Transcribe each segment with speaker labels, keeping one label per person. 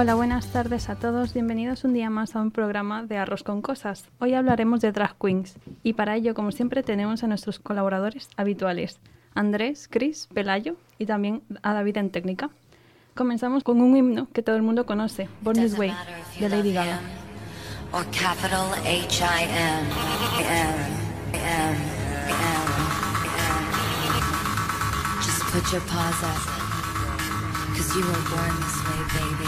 Speaker 1: Hola, buenas tardes a todos. Bienvenidos un día más a un programa de Arroz con Cosas. Hoy hablaremos de drag queens y para ello, como siempre, tenemos a nuestros colaboradores habituales, Andrés, Chris, Pelayo y también a David en técnica. Comenzamos con un himno que todo el mundo conoce, Born This Way, de Lady Gaga.
Speaker 2: Just put your paws up, cause you were born this way, baby.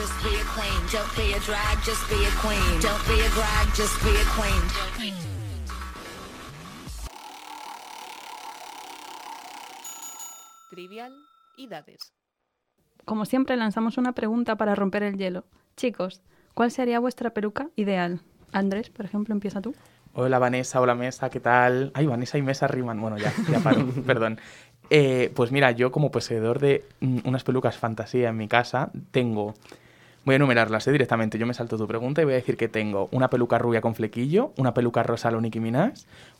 Speaker 2: just be a queen. Don't be a drag, just be a queen. Don't be a drag, just be a queen.
Speaker 3: Trivialidades.
Speaker 1: Como siempre, lanzamos una pregunta para romper el hielo. Chicos, ¿cuál sería vuestra peluca ideal? Andrés, por ejemplo, empieza tú.
Speaker 4: Hola Vanessa, hola Mesa, ¿qué tal? Ay, Vanessa y Mesa riman. Bueno, ya, ya paro, perdón. Eh, pues mira, yo como poseedor de mm, unas pelucas fantasía en mi casa, tengo... Voy a enumerarlas ¿eh? directamente. Yo me salto tu pregunta y voy a decir que tengo una peluca rubia con flequillo, una peluca rosa a lo Nicki Minaj,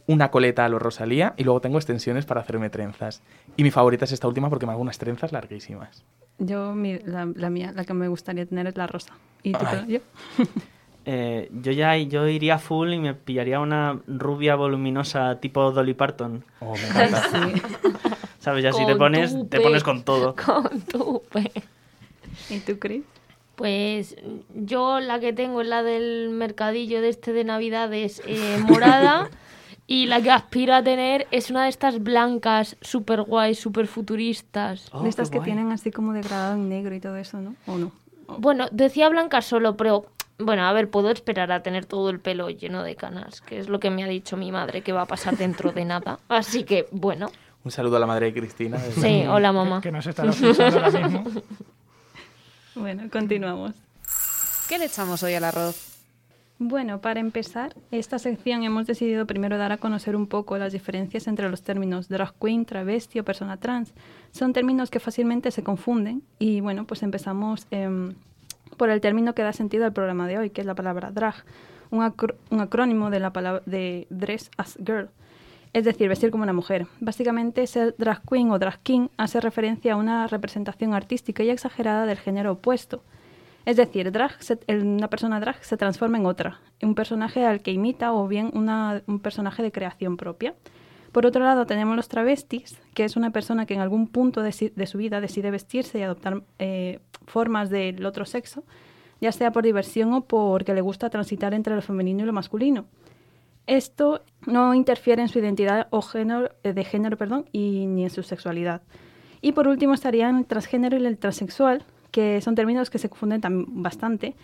Speaker 4: una coleta a lo Rosalía y luego tengo extensiones para hacerme trenzas. Y mi favorita es esta última porque me hago unas trenzas larguísimas.
Speaker 1: Yo, mi- la, la mía, la que me gustaría tener es la rosa. ¿Y tú. Pelayo?
Speaker 5: Eh, yo ya yo iría full y me pillaría una rubia voluminosa tipo Dolly Parton.
Speaker 4: Oh, me encanta.
Speaker 1: Sí.
Speaker 5: ¿Sabes? Ya si te pones, te pones con todo.
Speaker 6: Con tupe.
Speaker 1: ¿Y tú, Chris?
Speaker 6: Pues yo la que tengo es la del mercadillo de este de Navidades eh, morada y la que aspiro a tener es una de estas blancas súper guays, súper futuristas.
Speaker 5: Oh,
Speaker 1: de estas
Speaker 5: qué
Speaker 1: que
Speaker 5: guay.
Speaker 1: tienen así como degradado en negro y todo eso, ¿no? ¿O no?
Speaker 6: Bueno, decía blanca solo, pero bueno, a ver, puedo esperar a tener todo el pelo lleno de canas, que es lo que me ha dicho mi madre que va a pasar dentro de nada. Así que bueno,
Speaker 4: Un saludo a la madre de Cristina.
Speaker 6: sí, hola mamá.
Speaker 7: Que, que nos estará escuchando ahora mismo.
Speaker 1: Bueno, continuamos.
Speaker 3: ¿Qué le echamos hoy al arroz?
Speaker 1: Bueno, para empezar, esta sección hemos decidido primero dar a conocer un poco las diferencias entre los términos drag queen, travesti o persona trans. Son términos que fácilmente se confunden y bueno, pues empezamos em, por el término que da sentido al programa de hoy, que es la palabra drag, un, acr- un acrónimo de la palabra de dress as girl, es decir, vestir como una mujer. Básicamente, ser drag queen o drag king hace referencia a una representación artística y exagerada del género opuesto. Es decir, drag se- una persona drag se transforma en otra, un personaje al que imita o bien una- un personaje de creación propia. Por otro lado, tenemos los travestis, que es una persona que en algún punto de su vida decide vestirse y adoptar eh, formas del otro sexo, ya sea por diversión o porque le gusta transitar entre lo femenino y lo masculino. Esto no interfiere en su identidad o género, eh, de género perdón, y ni en su sexualidad. Y por último estarían el transgénero y el transexual, que son términos que se confunden bastante.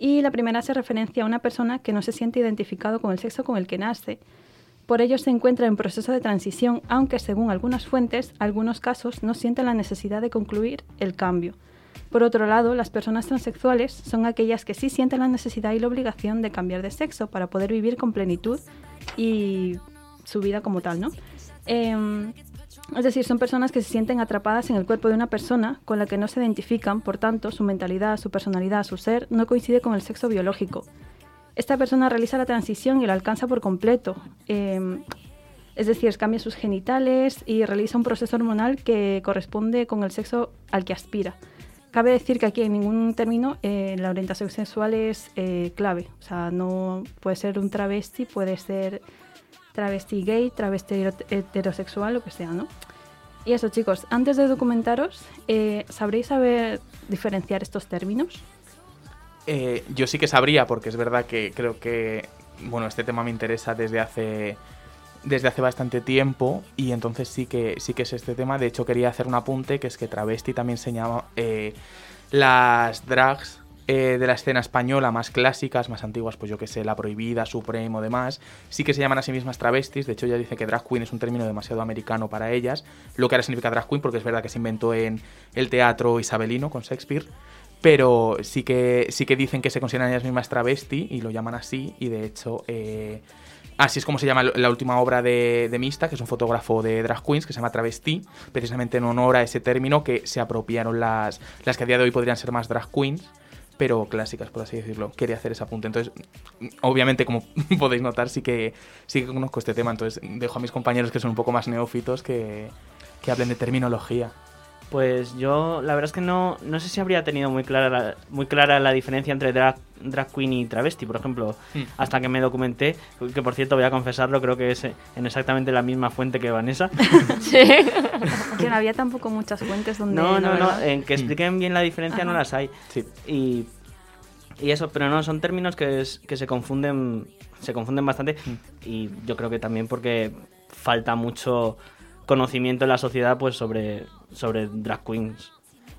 Speaker 1: Y la primera hace referencia a una persona que no se siente identificado con el sexo con el que nace. Por ello se encuentra en proceso de transición, aunque según algunas fuentes, algunos casos no sienten la necesidad de concluir el cambio. Por otro lado, las personas transexuales son aquellas que sí sienten la necesidad y la obligación de cambiar de sexo para poder vivir con plenitud y su vida como tal, ¿no? Em, es decir, son personas que se sienten atrapadas en el cuerpo de una persona con la que no se identifican, por tanto, su mentalidad, su personalidad, su ser no coincide con el sexo biológico. Esta persona realiza la transición y la alcanza por completo. Em, es decir, cambia sus genitales y realiza un proceso hormonal que corresponde con el sexo al que aspira. Cabe decir que aquí en ningún término eh, la orientación sexual es eh, clave. O sea, no puede ser un travesti, puede ser travesti gay, travesti heterosexual, lo que sea, ¿no? Y eso, chicos, antes de documentaros, eh, ¿sabréis saber diferenciar estos términos?
Speaker 4: Yo sí que sabría, porque es verdad que creo que, bueno, este tema me interesa desde hace desde hace bastante tiempo y entonces sí que sí que es este tema. De hecho quería hacer un apunte que es que travesti también se llama eh, las drags eh, de la escena española más clásicas, más antiguas, pues yo que sé, La Prohibida, Supremo, demás, sí que se llaman a sí mismas travestis. De hecho, ella dice que drag queen es un término demasiado americano para ellas, lo que ahora significa drag queen, porque es verdad que se inventó en el teatro isabelino con Shakespeare. Pero sí que, sí que dicen que se consideran ellas mismas travesti y lo llaman así. Y de hecho, eh, así es como se llama la última obra de, de Mista, que es un fotógrafo de drag queens, que se llama Travesti, precisamente en honor a ese término que se apropiaron las, las que a día de hoy podrían ser más drag queens, pero clásicas, por así decirlo. Quería hacer ese apunte. Entonces, obviamente, como podéis notar, sí que, sí que conozco este tema. Entonces, dejo a mis compañeros que son un poco más neófitos que, que hablen de terminología.
Speaker 5: Pues yo, la verdad es que no, no sé si habría tenido muy clara la, muy clara la diferencia entre drag, drag queen y travesti, por ejemplo,
Speaker 4: Hmm.
Speaker 5: hasta que me documenté, que por cierto voy a confesarlo, creo que es en exactamente la misma fuente que Vanessa.
Speaker 1: Que no había tampoco muchas fuentes donde...
Speaker 5: No, no, no, en que expliquen bien la diferencia no las hay.
Speaker 4: Sí.
Speaker 5: Y, y eso, pero no, son términos que, es- que se confunden se confunden bastante y yo creo que también porque falta mucho conocimiento en la sociedad pues sobre, sobre drag queens.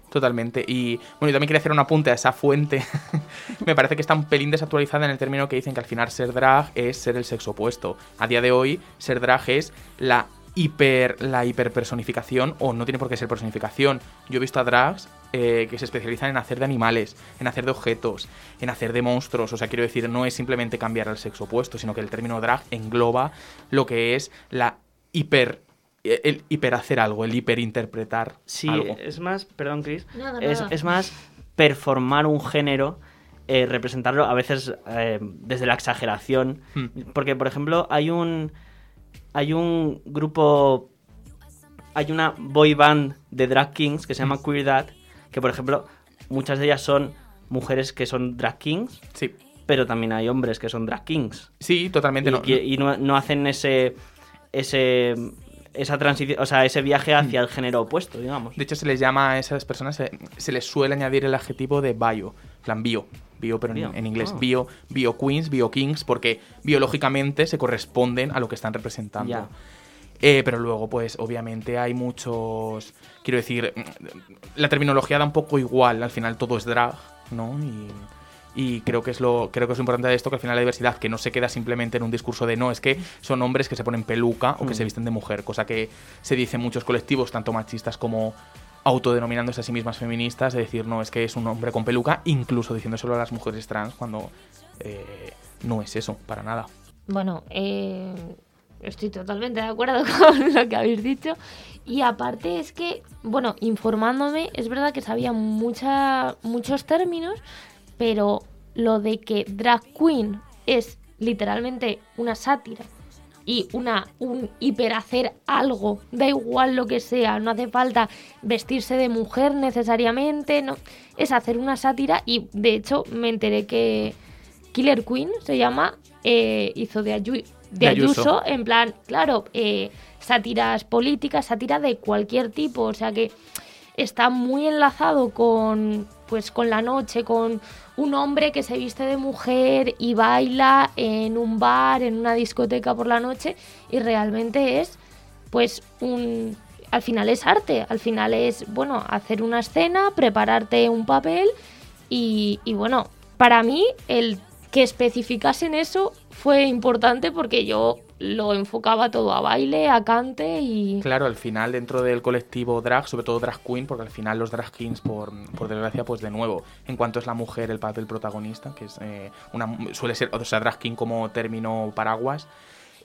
Speaker 4: Totalmente. Y bueno, yo también quería hacer un apunte a esa fuente. Me parece que está un pelín desactualizada en el término que dicen que al final ser drag es ser el sexo opuesto. A día de hoy, ser drag es la hiper la hiperpersonificación o no tiene por qué ser personificación. Yo he visto a drags eh, que se especializan en hacer de animales, en hacer de objetos, en hacer de monstruos. O sea, quiero decir, no es simplemente cambiar al sexo opuesto, sino que el término drag engloba lo que es la hiper el hiperhacer algo, el hiperinterpretar
Speaker 5: Sí,
Speaker 4: algo.
Speaker 5: es más, perdón Chris,
Speaker 6: Nada,
Speaker 5: es,
Speaker 6: nada.
Speaker 5: es más performar un género, eh, representarlo a veces eh, desde la exageración.
Speaker 4: Hmm.
Speaker 5: Porque, por ejemplo, hay un, hay un grupo, hay una boy band de drag kings que se llama Queer Dad, que por ejemplo, muchas de ellas son mujeres que son drag kings,
Speaker 4: Sí.
Speaker 5: pero también hay hombres que son drag kings.
Speaker 4: Sí, totalmente.
Speaker 5: Y,
Speaker 4: no,
Speaker 5: y- y no, no hacen ese, ese, esa transición, o sea, ese viaje hacia el género opuesto, digamos.
Speaker 4: De hecho, se les llama a esas personas, se, se les suele añadir el adjetivo de bio, en plan bio, bio, pero en, inglés,
Speaker 5: ah.
Speaker 4: bio, bio queens, bio kings, porque biológicamente se corresponden a lo que están representando. Eh, pero luego, pues, obviamente hay muchos. Quiero decir, la terminología da un poco igual, al final todo es drag, ¿no? Y. y creo que es lo creo que es lo importante de esto que al final la diversidad que no se queda simplemente en un discurso de no es que son hombres que se ponen peluca o que
Speaker 5: Mm.
Speaker 4: se visten de mujer cosa que se dice en muchos colectivos tanto machistas como autodenominándose a sí mismas feministas de decir no es que es un hombre con peluca incluso diciéndoselo a las mujeres trans cuando eh, no es eso para nada
Speaker 6: Bueno, eh, estoy totalmente de acuerdo con lo que habéis dicho. Y aparte es que, bueno, informándome, es verdad que sabía mucha, muchos términos, pero lo de que drag queen es literalmente una sátira y una un hiperhacer algo, da igual lo que sea, no hace falta vestirse de mujer necesariamente, no, es hacer una sátira y de hecho me enteré que Killer Queen se llama, eh, hizo de, Ayu- de
Speaker 4: De Ayuso.
Speaker 6: Ayuso, en plan, claro, eh, sátiras políticas, sátira de cualquier tipo, o sea que está muy enlazado con pues con la noche, con un hombre que se viste de mujer y baila en un bar, en una discoteca por la noche y realmente es pues un al final es arte, al final es bueno, hacer una escena, prepararte un papel y, bueno, para mí el que especificasen eso fue importante porque yo lo enfocaba todo a baile, a cante y...
Speaker 4: Claro, al final dentro del colectivo drag, sobre todo drag queen, porque al final los drag kings, por, por desgracia, pues de nuevo, en cuanto es la mujer el papel protagonista, que es eh, una suele ser, o sea, drag king como término paraguas,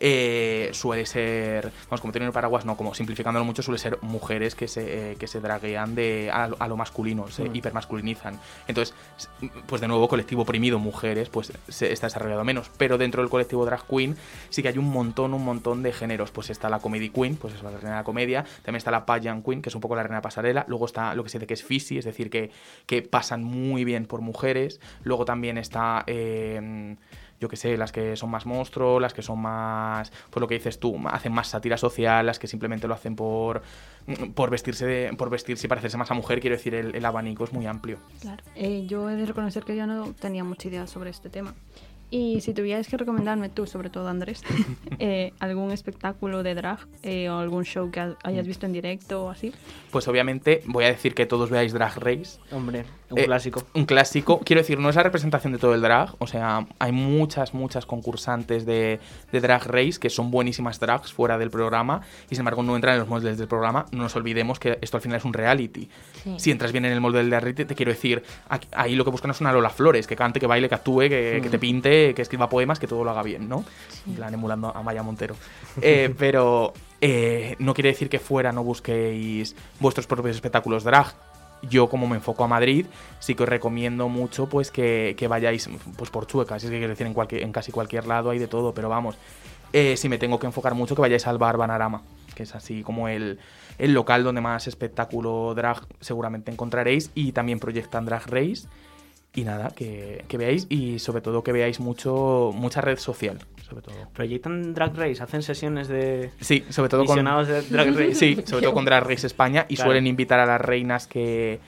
Speaker 4: eh, suele ser, vamos, como término paraguas, no, como simplificándolo mucho, suele ser mujeres que se, eh, que se draguean de, a, lo- a lo masculino, se
Speaker 5: Mm.
Speaker 4: hipermasculinizan. Entonces, pues de nuevo, colectivo oprimido, mujeres, pues se está desarrollado menos. Pero dentro del colectivo drag queen sí que hay un montón, un montón de géneros. Pues está la comedy queen, pues es la reina de la comedia. También está la pageant queen, que es un poco la reina pasarela. Luego está lo que se dice que es fisi, es decir, que, que pasan muy bien por mujeres. Luego también está... eh, yo que sé, las que son más monstruos, las que son más, pues lo que dices tú, hacen más sátira social, las que simplemente lo hacen por, por vestirse de- por vestirse y parecerse más a mujer, quiero decir, el, el abanico es muy amplio.
Speaker 1: Claro. Eh, yo he de reconocer que yo no tenía mucha idea sobre este tema. Y si tuvieras que recomendarme tú, sobre todo Andrés, eh, algún espectáculo de drag eh, o algún show que ha- hayas visto en directo o así.
Speaker 4: Pues obviamente voy a decir que todos veáis Drag Race.
Speaker 5: Hombre, un
Speaker 4: Eh,
Speaker 5: clásico.
Speaker 4: Un clásico. Quiero decir, no es la representación de todo el drag. O sea, hay muchas, muchas concursantes de, de Drag Race que son buenísimas drags fuera del programa y sin embargo no entran en los moldes del programa. No nos olvidemos que esto al final es un reality.
Speaker 6: Sí.
Speaker 4: Si entras bien en el molde del reality, te quiero decir, aquí- ahí lo que buscan es una Lola Flores, que cante, que baile, que actúe, que, que te pinte, que escriba poemas, que todo lo haga bien, ¿no? En plan, emulando a Maya Montero. Eh, pero eh, no quiere decir que fuera no busquéis vuestros propios espectáculos drag. Yo, como me enfoco a Madrid, sí que os recomiendo mucho pues que, que vayáis pues por Chuecas. Es que quiero decir, en, cualquier, en casi cualquier lado hay de todo, pero vamos. eh, si me tengo que enfocar mucho, que vayáis al bar Banarama, que es así como el, el local donde más espectáculo drag seguramente encontraréis. Y también proyectan Drag Race. Y nada, que, que veáis y sobre todo que veáis mucho mucha red social, sobre todo.
Speaker 5: Proyectan Drag Race, hacen sesiones de
Speaker 4: Sí, sobre todo con,
Speaker 5: visionados de Drag Race.
Speaker 4: Sí, sobre todo con Drag Race España y
Speaker 5: Claro.
Speaker 4: suelen invitar a las reinas que,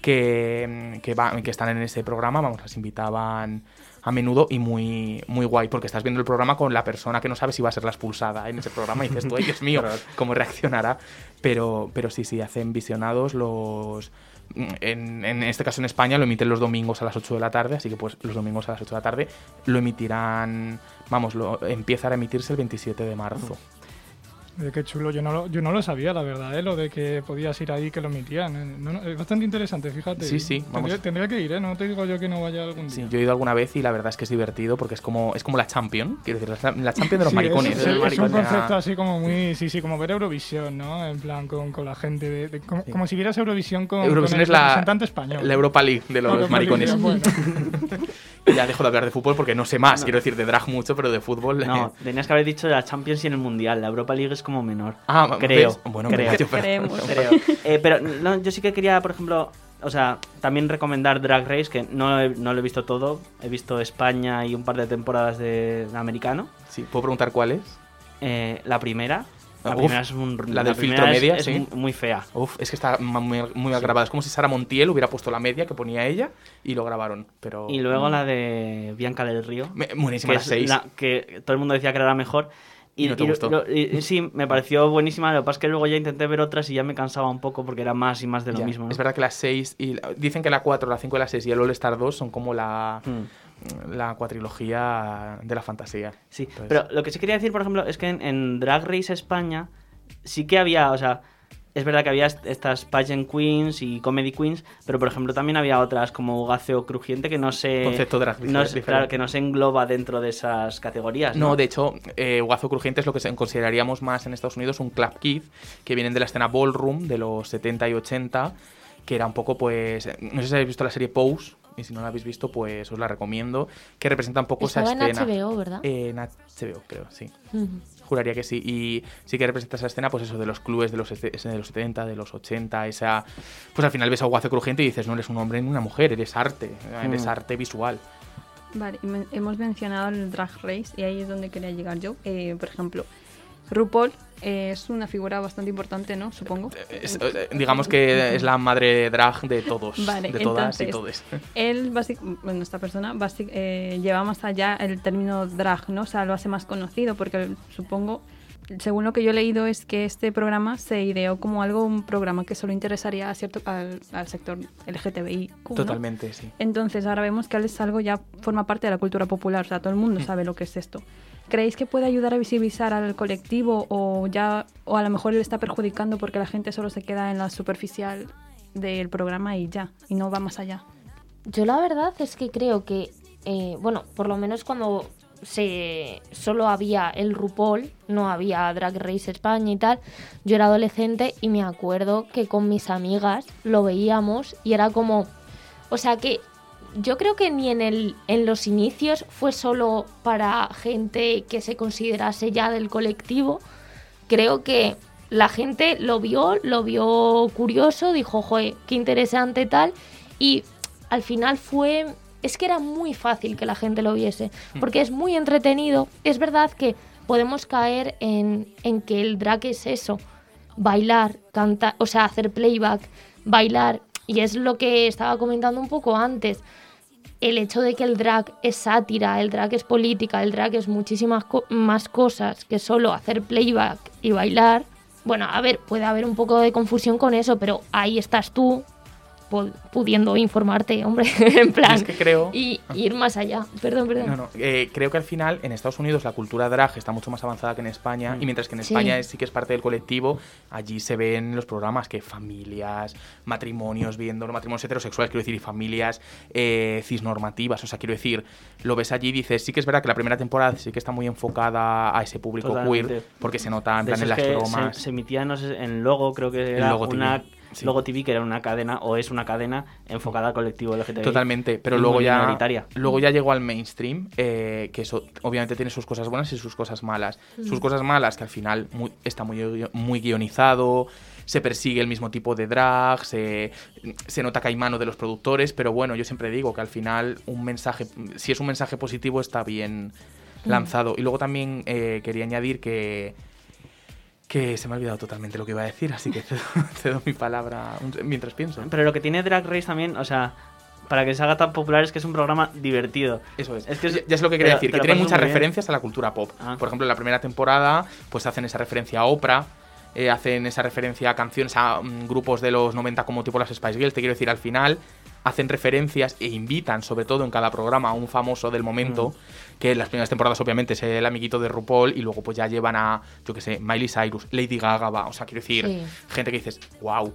Speaker 4: que, que, están en ese programa, vamos, las invitaban a menudo y muy, muy guay, porque estás viendo el programa con la persona que no sabe si va a ser la expulsada en ese programa y dices tú, Dios mío, cómo reaccionará. Pero, pero sí, sí, hacen visionados los... En, este caso en España lo emiten los domingos a las 8 de la tarde, así que pues los domingos a las 8 de la tarde lo emitirán, vamos, lo, empieza a emitirse el 27 de marzo.
Speaker 7: Eh, qué chulo, yo no, lo, yo no lo sabía, la verdad, ¿eh? lo de que podías ir ahí que lo emitían. ¿eh? No, no, es bastante interesante, fíjate.
Speaker 4: Sí, sí, vamos.
Speaker 7: Tendría, tendría que ir, ¿eh? No te digo yo que no vaya algún día.
Speaker 4: Sí, yo he ido alguna vez y la verdad es que es divertido porque es como, es como la Champion, quiero decir, la, Champion de los
Speaker 7: Sí,
Speaker 4: maricones.
Speaker 7: Es, es un concepto así como muy. Sí, sí, como ver Eurovisión, ¿no? En plan, con, con la gente. De, de- como, como si vieras Eurovisión con,
Speaker 4: Eurovisión
Speaker 7: con el
Speaker 4: es la,
Speaker 7: representante español.
Speaker 4: la Europa League de los
Speaker 7: Europa League,
Speaker 4: maricones.
Speaker 7: bueno.
Speaker 4: Ya dejo de hablar de fútbol porque no sé más, quiero decir, de drag mucho, pero de fútbol...
Speaker 5: No, tenías que haber dicho la Champions y en el Mundial. La Europa League es como menor.
Speaker 4: Ah,
Speaker 5: creo.
Speaker 4: ¿ves? Bueno,
Speaker 5: creo.
Speaker 1: Creemos.
Speaker 5: creo. Eh, pero no, yo sí que quería, por ejemplo, o sea, también recomendar Drag Race, que no, he- no lo he visto todo. He visto España y un par de temporadas de, de americano.
Speaker 4: Sí, ¿puedo preguntar cuál es?
Speaker 5: Eh, la primera. La
Speaker 4: Uf,
Speaker 5: primera es un,
Speaker 4: la del
Speaker 5: primera
Speaker 4: filtro
Speaker 5: es-
Speaker 4: media,
Speaker 5: es
Speaker 4: sí.
Speaker 5: muy, fea.
Speaker 4: Uf, es que está muy, muy mal grabada. Es como si Sara Montiel hubiera puesto la media que ponía ella y lo grabaron. Pero
Speaker 5: Y luego la de Bianca del Río.
Speaker 4: Me- buenísima
Speaker 5: que
Speaker 4: la
Speaker 5: es
Speaker 4: 6.
Speaker 5: la que todo el mundo decía que era la mejor.
Speaker 4: Y no te gustó.
Speaker 5: lo- y- y sí, me pareció buenísima. Lo que pasa es que luego ya intenté ver otras y ya me cansaba un poco porque era más y más de lo
Speaker 4: Ya,
Speaker 5: mismo. ¿no?
Speaker 4: Es verdad que las 6 y la- dicen que la 4, la 5 y la 6 y el All Star 2 son como la,
Speaker 5: Mm.
Speaker 4: La cuatrilogía de la fantasía.
Speaker 5: Sí,
Speaker 4: Entonces-
Speaker 5: pero lo que sí quería decir, por ejemplo, es que en, en Drag Race España sí que había, o sea, es verdad que había est- estas pageant queens y comedy queens, pero por ejemplo también había otras como Gaceo Crujiente que no se
Speaker 4: Concepto drag
Speaker 5: no se- claro, que no se engloba dentro de esas categorías. No,
Speaker 4: No, de hecho, eh, Crujiente es lo que consideraríamos más en Estados Unidos un club kid, que vienen de la escena ballroom de los 70 y 80, que era un poco, pues, no sé si habéis visto la serie Pose, y si no la habéis visto, pues os la recomiendo, que representa un poco
Speaker 6: Estaba
Speaker 4: esa
Speaker 6: en
Speaker 4: escena.
Speaker 6: HBO, ¿verdad?
Speaker 4: Eh, en HBO, creo, sí. Juraría que sí. Y sí que representa esa escena, pues eso, de los clubes de los, de los 70, de los 80, esa... Pues al final ves a Guazo Crujiente y dices, no eres un hombre ni una mujer, eres arte, eres
Speaker 5: Mm.
Speaker 4: arte visual.
Speaker 1: Vale, hemos mencionado el Drag Race y ahí es donde quería llegar yo. Eh, por ejemplo, RuPaul eh, es una figura bastante importante, ¿no? Supongo.
Speaker 4: Es- eh, digamos que es la madre drag de todos,
Speaker 1: Vale,
Speaker 4: de todas y
Speaker 1: entonces,
Speaker 4: todes.
Speaker 1: Él, basic- bueno, esta persona basic- eh, lleva más allá el término drag, ¿no? O sea, lo hace más conocido porque supongo, según lo que yo he leído, es que este programa se ideó como algo, un programa que solo interesaría a cierto, al, al sector LGTBI.
Speaker 4: Totalmente, sí.
Speaker 1: Entonces ahora vemos que es algo ya forma parte de la cultura popular, o sea, todo el mundo sabe lo que es esto. ¿Creéis que puede ayudar a visibilizar al colectivo o ya o a lo mejor le está perjudicando porque la gente solo se queda en la superficial del programa y ya, y no va más allá?
Speaker 6: Yo la verdad es que creo que, eh, bueno, por lo menos cuando se solo había el RuPaul, no había Drag Race España y tal, yo era adolescente y me acuerdo que con mis amigas lo veíamos y era como, o sea que yo creo que ni en, el, en los inicios fue solo para gente que se considerase ya del colectivo, creo que la gente lo vio, lo vio curioso, dijo, joder, qué interesante tal, y al final fue, es que era muy fácil que la gente lo viese, porque es muy entretenido, es verdad que podemos caer en, en que el drag es eso, bailar, cantar, o sea, hacer playback, bailar, y es lo que estaba comentando un poco antes, el hecho de que el drag es sátira, el drag es política, el drag es muchísimas más cosas que solo hacer playback y bailar. Bueno, a ver, puede haber un poco de confusión con eso, pero ahí estás tú pudiendo informarte, hombre, en plan,
Speaker 4: es que creo...
Speaker 6: y ir más allá. Perdón, perdón.
Speaker 4: No, no. eh, creo que al final en Estados Unidos la cultura drag está mucho más avanzada que en España y mientras que en
Speaker 6: Sí.
Speaker 4: España es- sí que es parte del colectivo, allí se ven los programas que familias, matrimonios, viendo matrimonios heterosexuales, quiero decir, y familias eh, cisnormativas, o sea, quiero decir, lo ves allí y dices, sí que es verdad que la primera temporada sí que está muy enfocada a ese público
Speaker 5: Totalmente.
Speaker 4: queer, porque se nota en plan en las bromas.
Speaker 5: Se, se emitía, no sé, en Logo, creo que era
Speaker 4: Logo TV,
Speaker 5: una
Speaker 4: sí.
Speaker 5: Logo TV, que era una cadena, o es una cadena enfocada al colectivo LGTBI.
Speaker 4: Totalmente, pero luego ya, luego ya llegó al mainstream, eh, que eso obviamente tiene sus cosas buenas y sus cosas malas. Sus cosas malas, que al final muy- está muy, muy guionizado, se persigue el mismo tipo de drag, se, se nota que hay mano de los productores, pero bueno, yo siempre digo que al final un mensaje, si es un mensaje positivo, está bien lanzado. Y luego también eh, quería añadir que que se me ha olvidado totalmente lo que iba a decir, así que cedo, cedo mi palabra mientras pienso.
Speaker 5: Pero lo que tiene Drag Race también, o sea, para que se haga tan popular es que es un programa divertido.
Speaker 4: Eso es.
Speaker 5: Es que es-
Speaker 4: ya, es lo que quería decir, que tiene muchas
Speaker 5: bien.
Speaker 4: referencias a la cultura pop.
Speaker 5: Ah.
Speaker 4: Por ejemplo, en la primera temporada, pues hacen esa referencia a Oprah, eh, hacen esa referencia a canciones, a mm, grupos de los 90 como tipo las Spice Girls. Te quiero decir, al final hacen referencias e invitan, sobre todo en cada programa, a un famoso del momento,
Speaker 5: Mm.
Speaker 4: Que en las primeras temporadas obviamente es el amiguito de RuPaul, y luego pues ya llevan a, yo que sé, Miley Cyrus, Lady Gaga, va, o sea, quiero decir,
Speaker 6: Sí.
Speaker 4: gente que dices, wow.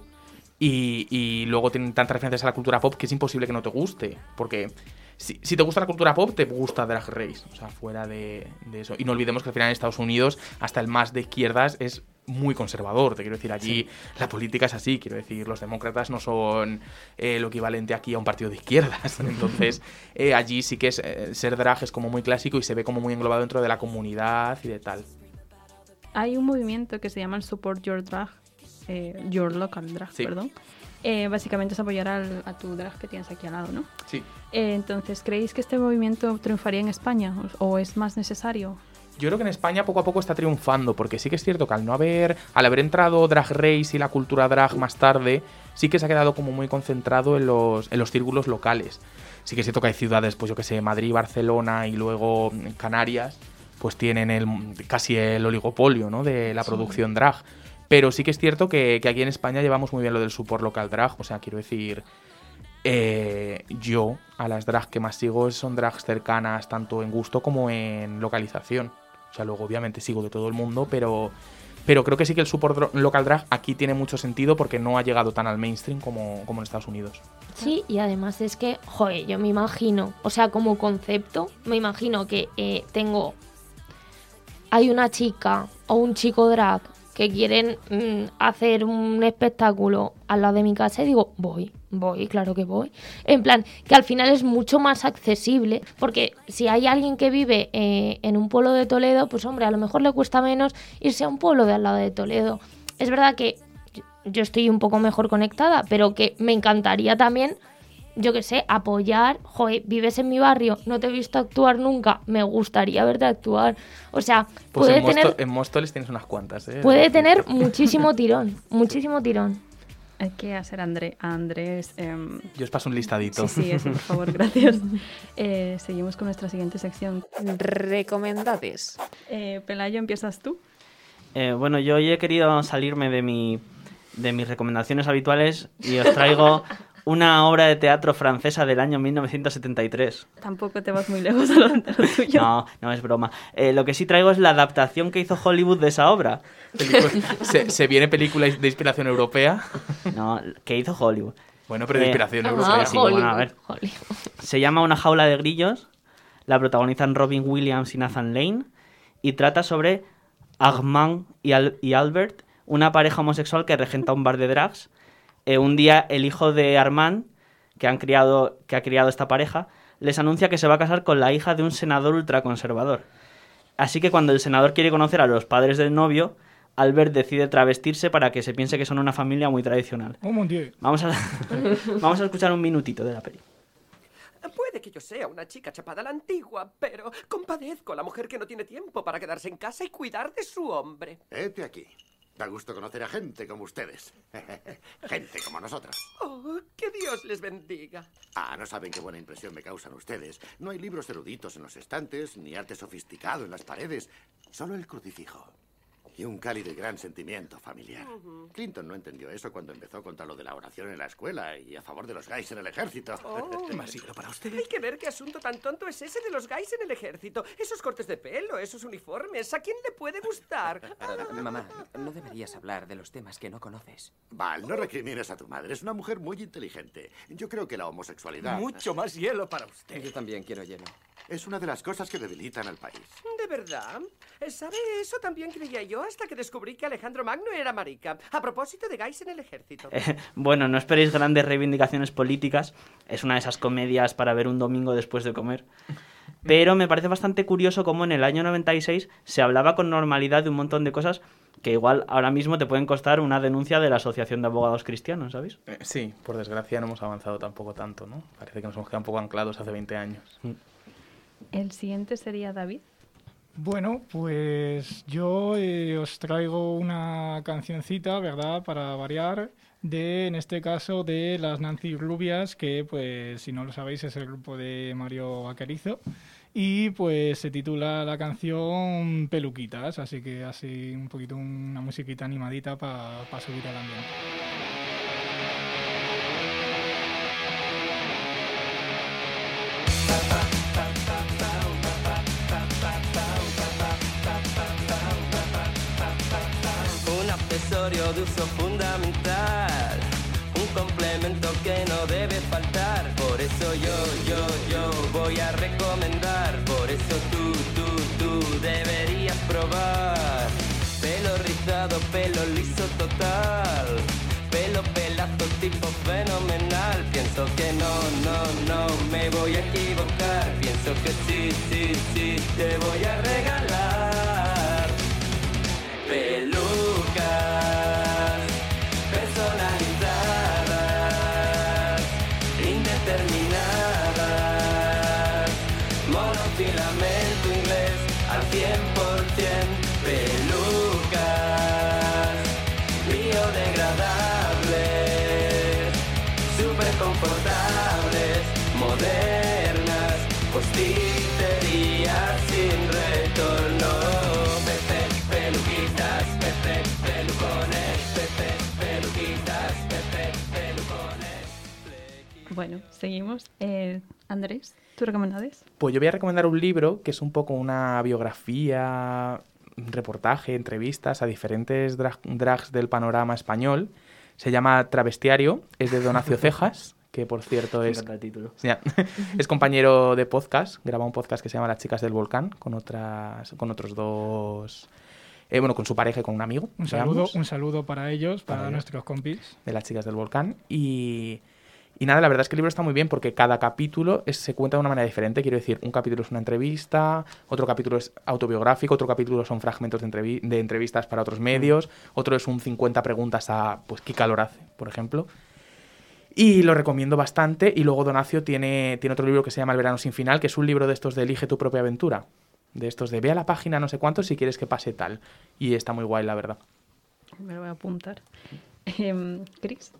Speaker 4: Y, y luego tienen tantas referencias a la cultura pop que es imposible que no te guste. Porque si, si te gusta la cultura pop, te gusta Drag Race. O sea, fuera de, de eso. Y no olvidemos que al final en Estados Unidos, hasta el más de izquierdas es muy conservador. Te quiero decir, allí la política es así. Quiero decir, los demócratas no son eh, lo equivalente aquí a un partido de izquierdas. Entonces, eh, allí sí que es, eh, ser drag es como muy clásico y se ve como muy englobado dentro de la comunidad y de tal.
Speaker 1: Hay un movimiento que se llama el Support Your Drag, eh, Your Local Drag,
Speaker 4: Sí.
Speaker 1: perdón. Eh, básicamente es apoyar al- a tu drag que tienes aquí al lado, ¿no?
Speaker 4: Sí.
Speaker 1: Eh, entonces, ¿creéis que este movimiento triunfaría en España o, o es más necesario?
Speaker 4: Yo creo que en España poco a poco está triunfando, porque sí que es cierto que al no haber, al haber entrado Drag Race y la cultura drag más tarde, sí que se ha quedado como muy concentrado en los, en los círculos locales. Sí que es cierto que hay ciudades, pues yo que sé, Madrid, Barcelona y luego Canarias, pues tienen el, casi el oligopolio ¿no? de la producción drag. Pero sí que es cierto que, que aquí en España llevamos muy bien lo del support local drag, o sea, quiero decir, eh, yo a las drags que más sigo son drags cercanas tanto en gusto como en localización. O sea, luego obviamente sigo de todo el mundo, pero, pero creo que sí que el support local drag aquí tiene mucho sentido porque no ha llegado tan al mainstream como, como en Estados Unidos.
Speaker 6: Sí, y además es que, joder, yo me imagino, o sea, como concepto, me imagino que eh, tengo. Hay una chica o un chico drag que quieren mm, hacer un espectáculo al lado de mi casa y digo, voy, voy, claro que voy. En plan, que al final es mucho más accesible, porque si hay alguien que vive eh, en un pueblo de Toledo, pues hombre, a lo mejor le cuesta menos irse a un pueblo de al lado de Toledo. Es verdad que yo- yo estoy un poco mejor conectada, pero que me encantaría también, yo qué sé, apoyar, joder, vives en mi barrio, no te he visto actuar nunca, me gustaría verte actuar. O sea,
Speaker 4: Pues
Speaker 6: puede
Speaker 4: en,
Speaker 6: tener,
Speaker 4: Mosto- en Móstoles tienes unas cuantas, ¿eh?
Speaker 6: puede tener muchísimo tirón, muchísimo tirón.
Speaker 1: Hay que hacer André, a Andrés. em,
Speaker 4: Yo os paso un listadito.
Speaker 1: sí, sí, eso, por favor, gracias. Eh, seguimos con nuestra siguiente sección.
Speaker 3: Recomendades.
Speaker 1: Eh, Pelayo, ¿empiezas tú?
Speaker 5: Eh, bueno, yo hoy he querido salirme de mi de mis recomendaciones habituales y os traigo una obra de teatro francesa del año 1973.
Speaker 1: Tampoco te vas muy lejos a lo, de lo tuyo.
Speaker 5: No, no es broma. Eh, lo que sí traigo es la adaptación que hizo Hollywood de esa obra.
Speaker 4: Se, se viene película de inspiración europea.
Speaker 5: No, que hizo Hollywood.
Speaker 4: Bueno, pero de
Speaker 5: Eh,
Speaker 4: inspiración
Speaker 6: Ah,
Speaker 4: europea.
Speaker 5: sí,
Speaker 6: Hollywood,
Speaker 5: bueno, a ver.
Speaker 6: Hollywood.
Speaker 5: Se llama Una jaula de grillos. La protagonizan Robin Williams y Nathan Lane. Y trata sobre Armand y, Al- y Albert, una pareja homosexual que regenta un bar de drags. Eh, un día el hijo de Armand, que, han criado, que ha criado esta pareja, les anuncia que se va a casar con la hija de un senador ultraconservador. Así que cuando el senador quiere conocer a los padres del novio, Albert decide travestirse para que se piense que son una familia muy tradicional.
Speaker 7: Oh, mon Dieu.
Speaker 5: Vamos a, vamos a escuchar un minutito de la peli.
Speaker 8: Puede que yo sea una chica chapada a la antigua, pero compadezco a la mujer que no tiene tiempo para quedarse en casa y cuidar de su hombre.
Speaker 9: Hete aquí. Da gusto conocer a gente como ustedes. gente como nosotros.
Speaker 8: Oh, que Dios les bendiga.
Speaker 9: Ah, no saben qué buena impresión me causan ustedes. No hay libros eruditos en los estantes, ni arte sofisticado en las paredes. Solo el crucifijo. Y un cálido y gran sentimiento familiar. Clinton no entendió eso cuando empezó contra lo de la oración en la escuela y a favor de los gays en el ejército.
Speaker 8: Oh.
Speaker 9: Más siglo para usted.
Speaker 8: Hay que ver qué asunto tan tonto es ese de los gays en el ejército. Esos cortes de pelo, esos uniformes. ¿A quién le puede gustar?
Speaker 10: Mamá, no deberías hablar de los temas que no conoces.
Speaker 9: Val, no recrimines a tu madre. Es una mujer muy inteligente. Yo creo que la homosexualidad
Speaker 8: Mucho más hielo para usted.
Speaker 10: Yo también quiero hielo.
Speaker 9: Es una de las cosas que debilitan al país.
Speaker 8: ¿De verdad? ¿Sabe? Eso también creía yo hasta que descubrí que Alejandro Magno era marica. A propósito de gays en el ejército.
Speaker 5: Eh, bueno, no esperéis grandes reivindicaciones políticas. Es una de esas comedias para ver un domingo después de comer. Pero me parece bastante curioso cómo en el año 96 se hablaba con normalidad de un montón de cosas que igual ahora mismo te pueden costar una denuncia de la Asociación de Abogados Cristianos, ¿sabéis?
Speaker 4: Eh, Sí, por desgracia no hemos avanzado tampoco tanto, ¿no? Parece que nos hemos quedado un poco anclados hace 20 años.
Speaker 1: El siguiente sería David.
Speaker 7: Bueno, pues yo eh, os traigo una cancioncita, ¿verdad? Para variar, de, en este caso, de las Nancy Rubias, que, pues, si no lo sabéis, es el grupo de Mario Vaquerizo. Y, pues, se titula la canción Peluquitas, así que así un poquito una musiquita animadita para subir el ambiente.
Speaker 8: Accesorio de uso fundamental, un complemento que no debe faltar. Por eso yo, yo, yo voy a recomendar. Por eso tú, tú, tú deberías probar. Pelo rizado, pelo liso total. Pelo pelazo tipo fenomenal. Pienso que no, no, no me voy a equivocar. Pienso que sí, sí, sí, te voy a regalar pelucas
Speaker 1: Bueno, seguimos. Eh, Andrés, ¿tú recomendades?
Speaker 4: Pues yo voy a recomendar un libro que es un poco una biografía, reportaje, entrevistas a diferentes drag- drags del panorama español. Se llama Travestiario, es de Donacio Cejas, que por cierto es,
Speaker 5: encanta el título.
Speaker 4: ya, es compañero de podcast, graba un podcast que se llama Las chicas del volcán con otras con otros dos eh, bueno, con su pareja y con un amigo,
Speaker 7: Un saludo, un saludo para ellos, para,
Speaker 4: Para ellos.
Speaker 7: nuestros compis.
Speaker 4: de las chicas del volcán y y nada, la verdad es que el libro está muy bien porque cada capítulo se cuenta de una manera diferente. Quiero decir, un capítulo es una entrevista, otro capítulo es autobiográfico, otro capítulo son fragmentos de, entrevi- de entrevistas para otros medios, otro es un 50 preguntas a, pues, Kika Lorace, por ejemplo. Y lo recomiendo bastante. Y luego Donacio tiene, tiene otro libro que se llama El verano sin final, que es un libro de estos de Elige tu propia aventura. De estos de ve a la página no sé cuánto si quieres que pase tal. Y está muy guay, la verdad.
Speaker 1: Me lo voy a apuntar. Em, Chris.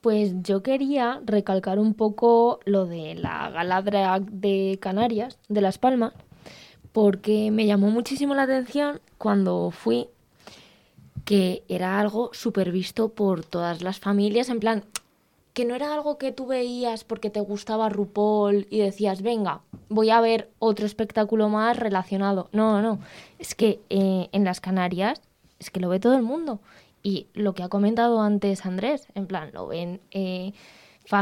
Speaker 6: Pues yo quería recalcar un poco lo de la gala drag de Canarias, de Las Palmas, porque me llamó muchísimo la atención cuando fui que era algo súper visto por todas las familias, en plan, que no era algo que tú veías porque te gustaba RuPaul y decías, venga, voy a ver otro espectáculo más relacionado. No, no, es que eh, en las Canarias es que lo ve todo el mundo. Y lo que ha comentado antes Andrés, en plan, lo ven eh,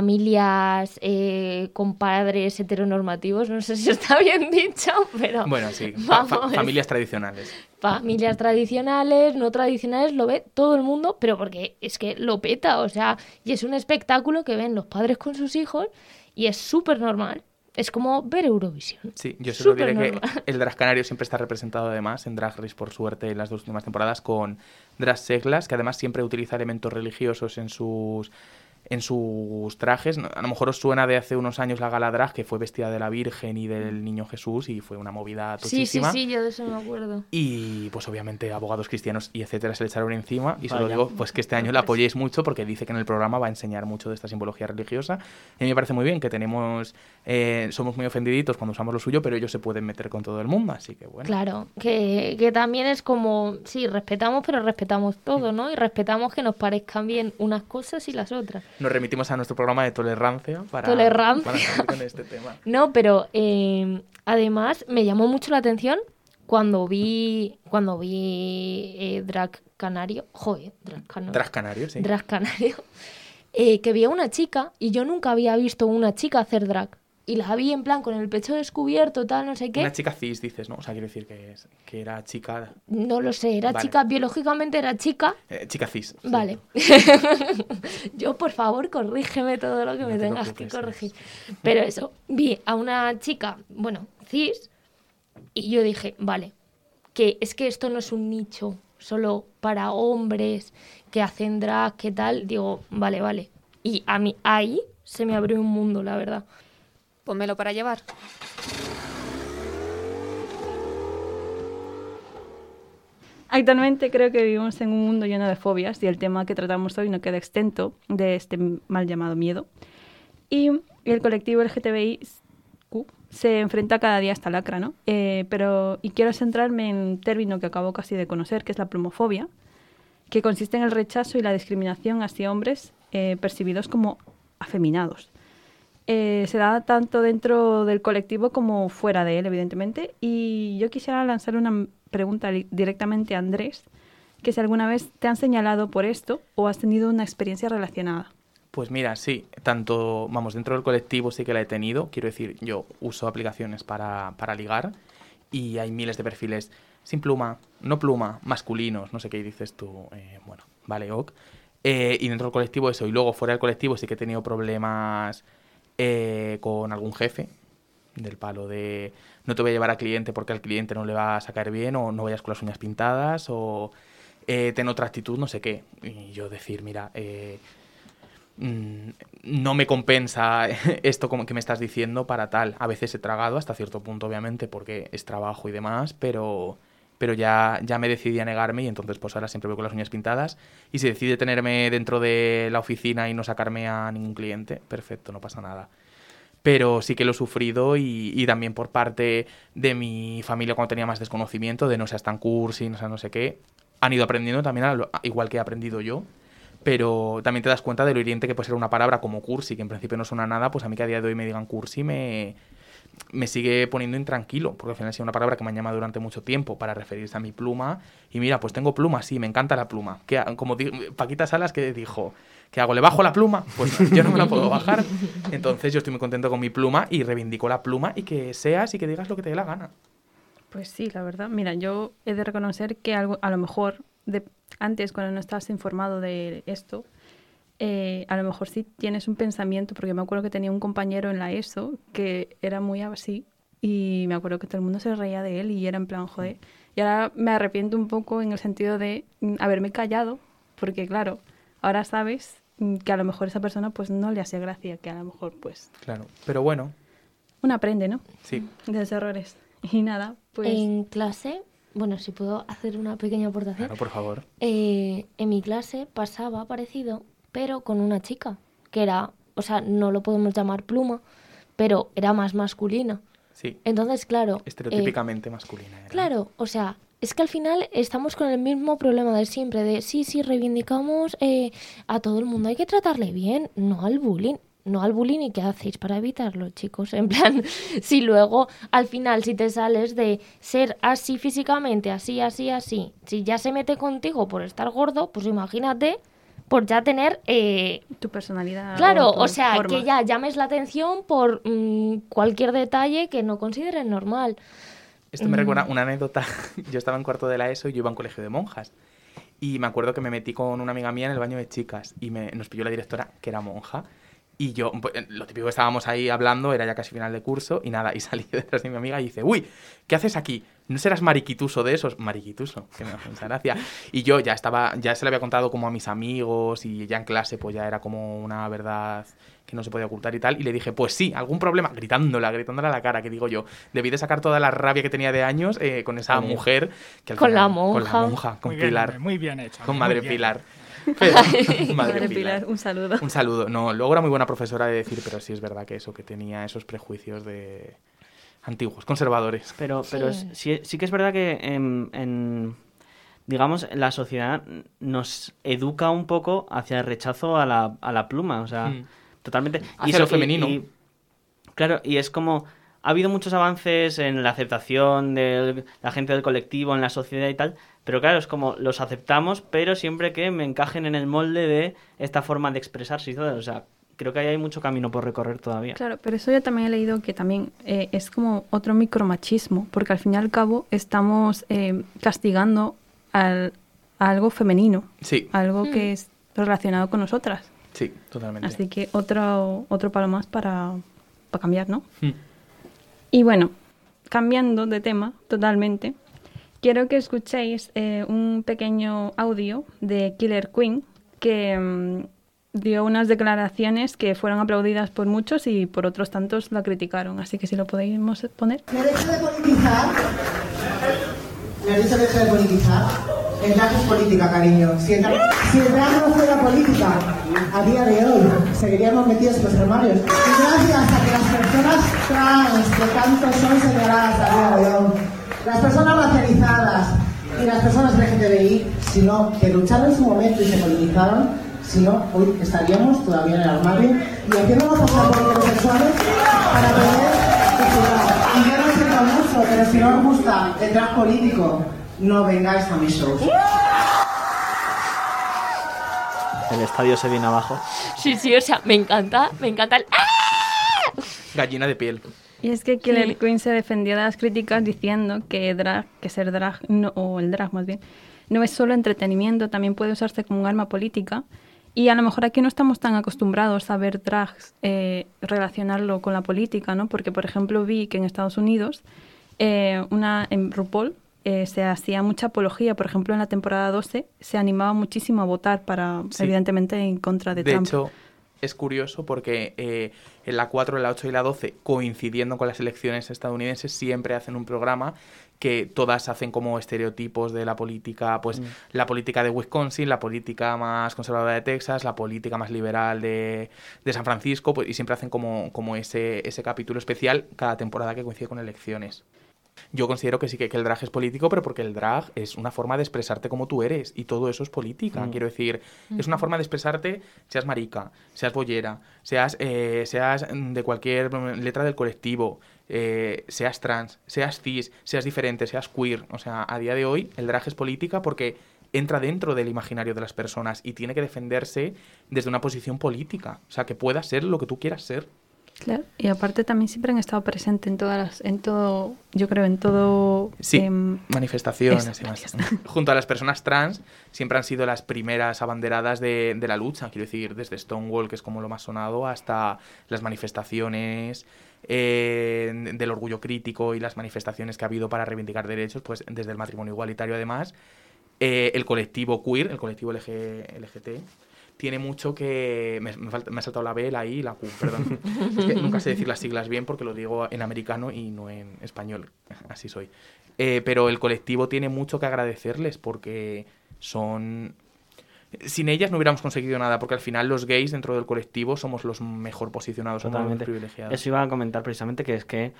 Speaker 6: familias eh, con padres heteronormativos, no sé si está bien dicho, pero
Speaker 4: Bueno, sí, fa- familias tradicionales.
Speaker 6: familias tradicionales, no tradicionales, lo ve todo el mundo, pero porque es que lo peta, o sea, y es un espectáculo que ven los padres con sus hijos y es súper normal. Es como ver Eurovisión.
Speaker 4: Sí, yo solo diré que el drag canario siempre está representado además en Drag Race, por suerte, en las dos últimas temporadas con drag seglas, que además siempre utiliza elementos religiosos en sus en sus trajes. A lo mejor os suena de hace unos años la gala drag, que fue vestida de la Virgen y del Niño Jesús, y fue una movida
Speaker 6: Sí, sí,
Speaker 4: tochísima.
Speaker 6: sí, yo de eso me acuerdo.
Speaker 4: Y pues obviamente abogados cristianos y etcétera se le echaron encima. Y solo
Speaker 5: Vaya.
Speaker 4: digo pues que este año la apoyéis mucho porque dice que en el programa va a enseñar mucho de esta simbología religiosa. Y a mí me parece muy bien que tenemos, eh, somos muy ofendiditos cuando usamos lo suyo, pero ellos se pueden meter con todo el mundo, así que bueno.
Speaker 6: Claro, que, que también es como, sí, respetamos, pero respetamos todo, ¿no? Y respetamos que nos parezcan bien unas cosas y las otras.
Speaker 4: Nos remitimos a nuestro programa de tolerancia para,
Speaker 6: Tolerancia.
Speaker 4: para seguir con este tema.
Speaker 6: No, pero eh, además me llamó mucho la atención cuando vi cuando vi eh, Drag Canario, joder, Drag Canario.
Speaker 4: Drag canario, sí.
Speaker 6: Drag Canario, eh, que vi a una chica y yo nunca había visto una chica hacer drag. Y la vi en plan con el pecho descubierto, tal, no sé qué.
Speaker 4: Una chica cis, dices, ¿no? O sea, quiero decir que, que era chica,
Speaker 6: No lo sé, era
Speaker 4: Vale.
Speaker 6: chica, biológicamente era chica.
Speaker 4: eh, chica cis. sí.
Speaker 6: Vale. yo, por favor, corrígeme todo lo que
Speaker 4: No
Speaker 6: me
Speaker 4: te
Speaker 6: tengas que corregir. Pero eso, vi a una chica, bueno, cis, y yo dije, vale, que es que esto no es un nicho solo para hombres que hacen drag, que tal. Digo, vale, vale. Y a mí ahí se me abrió un mundo, la verdad.
Speaker 3: Pónmelo para llevar.
Speaker 1: Actualmente creo que vivimos en un mundo lleno de fobias y el tema que tratamos hoy no queda exento de este mal llamado miedo. Y el colectivo LGTBIQ se enfrenta cada día a esta lacra, ¿no? Eh, pero, y quiero centrarme en un término que acabo casi de conocer, que es la plumofobia, que consiste en el rechazo y la discriminación hacia hombres eh, percibidos como afeminados. Eh, se da tanto dentro del colectivo como fuera de él, evidentemente. Y yo quisiera lanzar una pregunta directamente a Andrés, que si alguna vez te han señalado por esto o has tenido una experiencia relacionada.
Speaker 4: Pues mira, sí, tanto, vamos, dentro del colectivo sí que la he tenido. Quiero decir, yo uso aplicaciones para, para ligar y hay miles de perfiles sin pluma, no pluma, masculinos, no sé qué dices tú, eh, bueno, vale, ok. Eh, y dentro del colectivo eso, y luego fuera del colectivo sí que he tenido problemas eh, con algún jefe, del palo de no te voy a llevar a cliente porque al cliente no le va a sacar bien o no vayas con las uñas pintadas o eh, ten otra actitud, no sé qué. Y yo decir, mira, eh, mm, no me compensa esto como que me estás diciendo para tal. A veces he tragado hasta cierto punto, obviamente, porque es trabajo y demás, pero, pero ya, ya me decidí a negarme y entonces pues ahora siempre voy con las uñas pintadas. Y si decide tenerme dentro de la oficina y no sacarme a ningún cliente, perfecto, no pasa nada. Pero sí que lo he sufrido y, también por parte de mi familia cuando tenía más desconocimiento, de no seas tan cursi, no sé, no sé qué, han ido aprendiendo también, lo- igual que he aprendido yo pero también te das cuenta de lo hiriente que puede ser una palabra como cursi, que en principio no suena nada, pues a mí que a día de hoy me digan cursi me, me sigue poniendo intranquilo, porque al final sido una palabra que me han llamado durante mucho tiempo para referirse a mi pluma, y mira, pues tengo pluma, sí, me encanta la pluma. Que, como Paquita Salas que dijo, ¿qué hago? ¿Le bajo la pluma? Pues yo no me la puedo bajar. Entonces yo estoy muy contento con mi pluma y reivindico la pluma y que seas y que digas lo que te dé la gana.
Speaker 1: Pues sí, la verdad. Mira, yo he de reconocer que algo, a lo mejor de, antes, cuando no estabas informado de esto, eh, a lo mejor sí tienes un pensamiento, porque me acuerdo que tenía un compañero en la ESO que era muy así y me acuerdo que todo el mundo se reía de él y era en plan, joder. Y ahora me arrepiento un poco en el sentido de mm, haberme callado, porque claro, ahora sabes mm, que a lo mejor esa persona pues no le hace gracia, que a lo mejor pues
Speaker 4: Claro, pero bueno,
Speaker 1: uno aprende, ¿no?
Speaker 4: sí.
Speaker 1: De los errores. Y nada, pues...
Speaker 6: En clase, bueno, si puedo hacer una pequeña aportación.
Speaker 4: Claro, por favor.
Speaker 6: Eh, en mi clase pasaba parecido, pero con una chica, que era, o sea, no lo podemos llamar pluma, pero era más masculina.
Speaker 4: Sí.
Speaker 6: Entonces, claro. eh,
Speaker 4: Estereotípicamente masculina. era.
Speaker 6: claro, o sea, es que al final estamos con el mismo problema de siempre, de sí, sí, reivindicamos eh, a todo el mundo, hay que tratarle bien, no al bullying. No al bullying y qué hacéis para evitarlo, chicos. En plan, si luego al final si te sales de ser así físicamente, así, así, así, si ya se mete contigo por estar gordo, pues imagínate por ya tener eh,
Speaker 1: Tu personalidad.
Speaker 6: Claro,
Speaker 1: tu
Speaker 6: o sea,
Speaker 1: forma.
Speaker 6: que ya llames la atención por mm, cualquier detalle que no consideres normal.
Speaker 4: Esto me
Speaker 6: Mm.
Speaker 4: recuerda una anécdota. Yo estaba en cuarto de la ESO y yo iba a un colegio de monjas. Y me acuerdo que me metí con una amiga mía en el baño de chicas y me, nos pilló la directora, que era monja. Y yo, pues, lo típico que estábamos ahí hablando, era ya casi final de curso, y nada, y salí detrás de mi amiga y dice, uy, ¿qué haces aquí? ¿No serás mariquituso de esos? Mariquituso, que me hace mucha gracia. Y yo ya estaba, ya se lo había contado como a mis amigos y ya en clase pues ya era como una verdad que no se podía ocultar y tal. Y le dije, pues sí, algún problema, gritándola, gritándola a la cara, que digo yo, debí de sacar toda la rabia que tenía de años eh, con esa mujer. Que al
Speaker 6: Con la
Speaker 4: Con
Speaker 6: monja.
Speaker 4: la monja, con
Speaker 7: Muy
Speaker 4: Pilar.
Speaker 7: muy bien hecho.
Speaker 4: Con Madre
Speaker 7: bien.
Speaker 4: Pilar. Pero-
Speaker 1: Madre
Speaker 4: Madre
Speaker 1: Pilar,
Speaker 4: Pilar.
Speaker 1: un saludo.
Speaker 4: Un saludo. No, luego era muy buena profesora de decir, pero sí es verdad que eso, que tenía esos prejuicios de antiguos, conservadores.
Speaker 5: Pero, pero
Speaker 6: Sí.
Speaker 5: es- sí, sí que es verdad que en, en, digamos, la sociedad nos educa un poco hacia el rechazo a la, a la pluma, o sea,
Speaker 4: Mm.
Speaker 5: totalmente.
Speaker 4: Hacia lo femenino.
Speaker 5: claro, y es como, ha habido muchos avances en la aceptación de la gente del colectivo, en la sociedad y tal, pero claro, es como los aceptamos, pero siempre que me encajen en el molde de esta forma de expresarse y todo, o sea, creo que ahí hay mucho camino por recorrer todavía.
Speaker 1: Claro, pero eso yo también he leído que también eh, es como otro micromachismo, porque al fin y al cabo estamos eh, castigando al, a algo femenino,
Speaker 4: Sí,
Speaker 1: algo
Speaker 6: Hmm.
Speaker 1: que es relacionado con nosotras.
Speaker 4: sí, totalmente.
Speaker 1: Así que otro, otro palo más para, para cambiar, ¿no?
Speaker 4: Mm.
Speaker 1: Y bueno, cambiando de tema totalmente, quiero que escuchéis eh, un pequeño audio de Killer Queen que mm, dio unas declaraciones que fueron aplaudidas por muchos y por otros tantos la criticaron. Así que si lo podemos poner.
Speaker 11: ¿Me has dicho de politizar? El drag es política, cariño. Si el, drag, no fuera política, a día de hoy seguiríamos metidos en los armarios. Y gracias a que las personas trans que tanto son señaladas a día de hoy, las personas racializadas y las personas LGTBI, sino que lucharon en su momento y se politizaron, si no, hoy estaríamos todavía en el armario y haciéndonos pasar por heterosexuales para poder pero si no os gusta el drag político, no vengáis a mis shows.
Speaker 5: El estadio se viene abajo.
Speaker 6: Sí, sí, o sea, me encanta, me encanta el... ¡Ah!
Speaker 4: Gallina de piel.
Speaker 1: Y es que Killer
Speaker 6: Sí.
Speaker 1: Queen se defendió de las críticas diciendo que drag, que ser drag, no- o el drag más bien, no es solo entretenimiento, también puede usarse como un arma política. Y a lo mejor aquí no estamos tan acostumbrados a ver drags eh, relacionarlo con la política, ¿no? Porque, por ejemplo, vi que en Estados Unidos, eh, una, en RuPaul, eh, se hacía mucha apología. Por ejemplo, en la temporada 12 se animaba muchísimo a votar para,
Speaker 4: Sí.
Speaker 1: evidentemente, en contra de,
Speaker 4: De
Speaker 1: Trump.
Speaker 4: hecho, es curioso porque eh, en la 4, la 8 y la 12, coincidiendo con las elecciones estadounidenses, siempre hacen un programa que todas hacen como estereotipos de la política, pues la política de Wisconsin, la política más conservadora de Texas, la política más liberal de, de San Francisco, pues, y siempre hacen como, como ese, ese capítulo especial cada temporada que coincide con elecciones. Yo considero que sí que, que el drag es político, pero porque el drag es una forma de expresarte como tú eres y todo eso es política.
Speaker 5: Mm.
Speaker 4: Quiero decir, es una forma de expresarte, seas marica, seas bollera, seas, eh, seas de cualquier mm, letra del colectivo, eh, seas trans, seas cis, seas diferente, seas queer. O sea, a día de hoy el drag es política porque entra dentro del imaginario de las personas y tiene que defenderse desde una posición política. O sea, que pueda ser lo que tú quieras ser.
Speaker 1: Claro, y aparte también siempre han estado presentes en todas las, en todo, yo creo, en todo...
Speaker 4: Sí,
Speaker 1: em,
Speaker 4: manifestaciones
Speaker 1: eso,
Speaker 4: y más. Junto a las personas trans, siempre han sido las primeras abanderadas de, de la lucha. Quiero decir, desde Stonewall, que es como lo más sonado, hasta las manifestaciones eh, del orgullo crítico y las manifestaciones que ha habido para reivindicar derechos, pues desde el matrimonio igualitario además. Eh, el colectivo queer, el colectivo LG, LGT, tiene mucho que... Me, me falta- me ha saltado la B, la I y la Q, perdón. es que nunca sé decir las siglas bien porque lo digo en americano y no en español. Así soy. Eh, pero el colectivo tiene mucho que agradecerles porque son... Sin ellas no hubiéramos conseguido nada, porque al final los gays dentro del colectivo somos los mejor posicionados, los
Speaker 5: Totalmente.
Speaker 4: privilegiados.
Speaker 5: Eso iba a comentar precisamente, que es que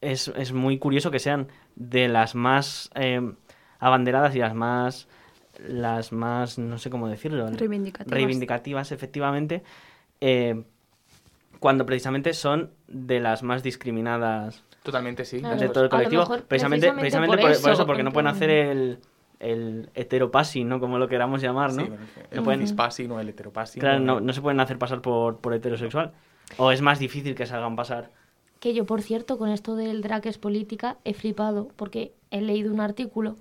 Speaker 5: es, es muy curioso que sean de las más eh, abanderadas y las más las más no sé cómo decirlo
Speaker 1: Reivindicativas.
Speaker 5: reivindicativas efectivamente eh, cuando precisamente son de las más discriminadas
Speaker 4: Totalmente, sí.
Speaker 5: de todo el colectivo
Speaker 6: mejor
Speaker 5: precisamente
Speaker 6: precisamente
Speaker 5: precisamente
Speaker 6: por
Speaker 5: por, por
Speaker 6: eso,
Speaker 5: eso porque no pueden
Speaker 6: en
Speaker 5: hacer el el heteropasi, ¿no? Como lo queramos llamar, ¿no?
Speaker 4: Sí, bueno, el
Speaker 5: no pueden,
Speaker 4: cispasi, no el heteropasi.
Speaker 5: claro, no, no se pueden hacer pasar por, por heterosexual. O es más difícil que se hagan pasar.
Speaker 6: Que yo, por cierto, con esto del drag es política, he flipado porque he leído un artículo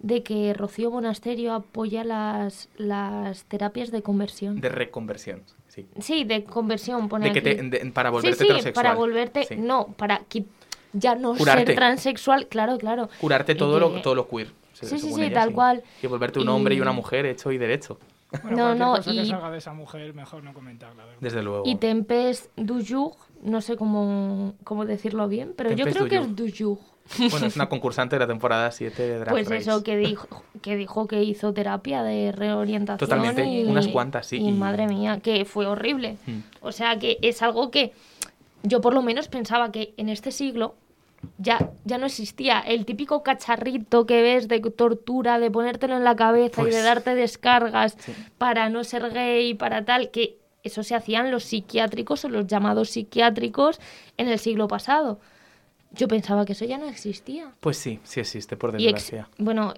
Speaker 6: de que Rocío Monasterio apoya las, las terapias de conversión.
Speaker 4: De reconversión, sí.
Speaker 6: Sí, de conversión, pone
Speaker 4: De que te- de- para volverte
Speaker 6: sí,
Speaker 4: heterosexual.
Speaker 6: para volverte...
Speaker 4: Sí.
Speaker 6: No, para qui- ya no
Speaker 4: Curarte.
Speaker 6: ser transexual, claro, claro.
Speaker 4: Curarte todo,
Speaker 6: que-
Speaker 4: lo, todo lo queer.
Speaker 6: Sí, sí, sí,
Speaker 4: ella,
Speaker 6: tal cual.
Speaker 4: Y volverte un hombre y
Speaker 6: Y-
Speaker 4: una mujer hecho y derecho.
Speaker 7: Bueno,
Speaker 6: No, no,
Speaker 7: cosa que
Speaker 6: y-
Speaker 7: salga de esa mujer, mejor no comentarla. ¿verdad?
Speaker 4: Desde luego.
Speaker 6: Y Tempest du jour, no sé cómo, cómo decirlo bien, pero yo creo que es du jour.
Speaker 4: Bueno, es una concursante de la temporada 7 de Drag
Speaker 6: Pues
Speaker 4: Race.
Speaker 6: eso, que dijo, que dijo que hizo terapia de reorientación.
Speaker 4: Totalmente,
Speaker 6: y-
Speaker 4: unas cuantas, sí,
Speaker 6: Y,
Speaker 4: y-
Speaker 6: madre mía, que fue horrible.
Speaker 4: Mm.
Speaker 6: O sea, que es algo que yo por lo menos pensaba que en este siglo ya, ya no existía. El típico cacharrito que ves de tortura, de ponértelo en la cabeza y
Speaker 4: Pues-
Speaker 6: de darte descargas para no ser gay, para tal, que eso se hacían los psiquiátricos o los llamados psiquiátricos en el siglo pasado. Yo pensaba que eso ya no existía.
Speaker 4: Pues sí, sí existe, por
Speaker 6: Y
Speaker 4: desgracia.
Speaker 6: bueno,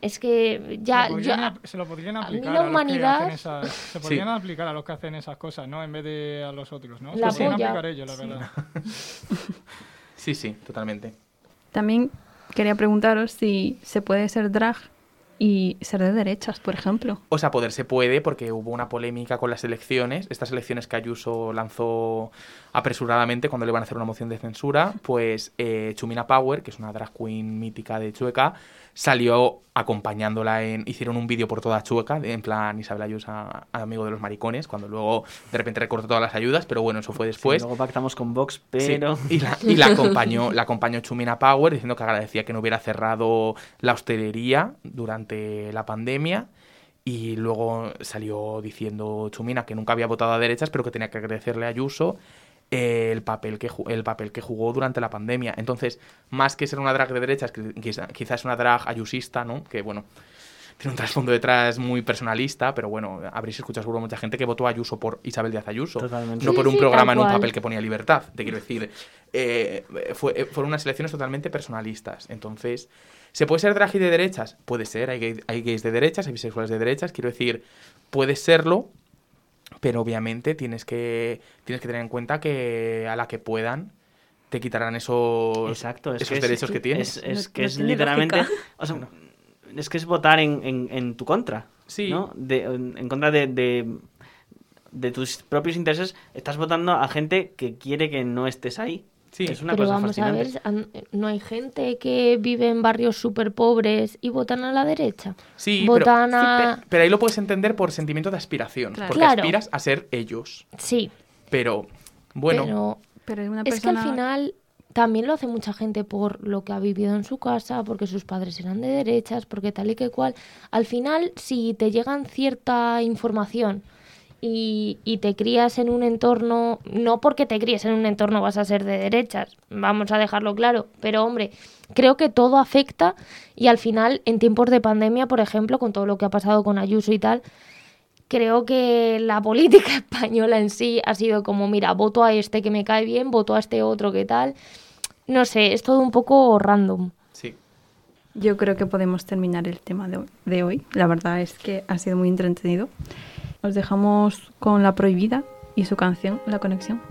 Speaker 6: es que ya,
Speaker 7: se, se lo podrían
Speaker 6: a mí
Speaker 7: aplicar
Speaker 6: la
Speaker 7: a, los que
Speaker 6: humanidad-
Speaker 7: hacen esas, se podrían aplicar a los que hacen esas cosas, ¿no? En vez de a los otros, ¿no? Se
Speaker 6: La
Speaker 7: lo podrían aplicar ellos, la verdad.
Speaker 4: Sí, sí, totalmente.
Speaker 1: También quería preguntaros si se puede ser drag y ser de derechas, por ejemplo.
Speaker 4: O sea, poder se puede porque hubo una polémica con las elecciones, estas elecciones que Ayuso lanzó apresuradamente cuando le iban a hacer una moción de censura, pues eh, Chumina Power, que es una drag queen mítica de Chueca, salió acompañándola en... Hicieron un vídeo por toda Chueca, de- en plan Isabel Ayuso, amigo de los maricones, cuando luego de repente recortó todas las ayudas, pero bueno, eso fue después.
Speaker 5: Sí, luego pactamos con Vox,
Speaker 4: Sí,
Speaker 5: pero...
Speaker 4: y la, y la acompañó, la acompañó Chumina Power diciendo que agradecía que no hubiera cerrado la hostelería durante la pandemia. Y luego salió diciendo Chumina que nunca había votado a derechas, pero que tenía que agradecerle a Ayuso el papel, que, el papel que jugó durante la pandemia. Entonces, más que ser una drag de derechas, quizá- quizás es una drag ayusista, ¿no? Que bueno, tiene un trasfondo detrás muy personalista, pero bueno, habréis escuchado seguro mucha gente que votó a Ayuso por Isabel Díaz Ayuso.
Speaker 5: Totalmente.
Speaker 4: No
Speaker 6: Sí,
Speaker 4: por un
Speaker 6: sí,
Speaker 4: programa en un papel que ponía libertad. Te quiero decir, eh, fue- eh, fueron unas elecciones totalmente personalistas. Entonces, ¿se puede ser drag y de derechas? Puede ser, hay, gay- hay gays de derechas, hay bisexuales de derechas. Quiero decir, puede serlo, pero obviamente tienes que, tienes que tener en cuenta que a la que puedan te quitarán esos,
Speaker 5: Exacto, es
Speaker 4: esos
Speaker 5: que es-
Speaker 4: derechos que tienes.
Speaker 5: Es, es
Speaker 1: No-
Speaker 5: que
Speaker 1: no
Speaker 5: es literalmente.
Speaker 1: lógica.
Speaker 5: O sea, es que es votar en, en, en tu contra.
Speaker 4: Sí.
Speaker 5: ¿no? De- en, en contra de, de, de tus propios intereses. Estás votando a gente que quiere que no estés ahí.
Speaker 4: Sí.
Speaker 5: Es una
Speaker 6: pero
Speaker 5: cosa
Speaker 6: vamos a ver, ¿no hay gente que vive en barrios súper pobres y votan a la derecha?
Speaker 4: Sí,
Speaker 6: votan
Speaker 4: pero,
Speaker 6: a...
Speaker 4: pe- pero ahí lo puedes entender por sentimiento de aspiración.
Speaker 1: Claro.
Speaker 4: Porque
Speaker 6: Claro.
Speaker 4: aspiras a ser ellos.
Speaker 6: Sí,
Speaker 4: Pero, bueno,
Speaker 6: pero
Speaker 1: Pero es
Speaker 6: que al final también lo hace mucha gente por lo que ha vivido en su casa, porque sus padres eran de derechas, porque tal y que cual. Al final, si te llegan cierta información y, y te crías en un entorno, no porque te críes en un entorno vas a ser de derechas, vamos a dejarlo claro, pero hombre, creo que todo afecta y al final, en tiempos de pandemia, por ejemplo, con todo lo que ha pasado con Ayuso y tal, creo que la política española en sí ha sido como, mira, voto a este que me cae bien, voto a este otro que tal. No sé, es todo un poco random.
Speaker 4: sí.
Speaker 1: Yo creo que podemos terminar el tema de, de hoy. La verdad es que ha sido muy entretenido. Os dejamos con La Prohibida y su canción La Conexión.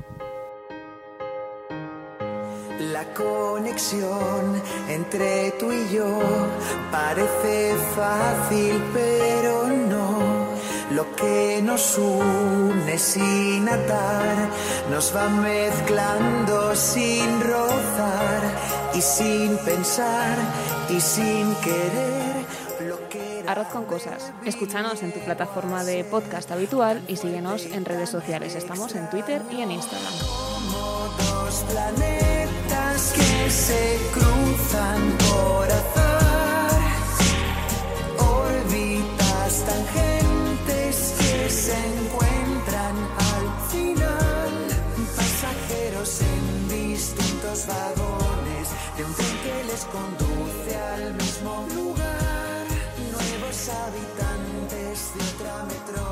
Speaker 12: La conexión entre tú y yo parece fácil, pero no. Lo que nos une sin atar nos va mezclando sin rozar y sin pensar y sin querer.
Speaker 3: Arroz con cosas. Escúchanos en tu plataforma de podcast habitual y síguenos en redes sociales. Estamos en Twitter y en Instagram.
Speaker 12: dos planetas que se cruzan por azar, órbitas tangentes que se encuentran al final, pasajeros en distintos vagones de un tren que les conduce habitantes de otra metrópoli.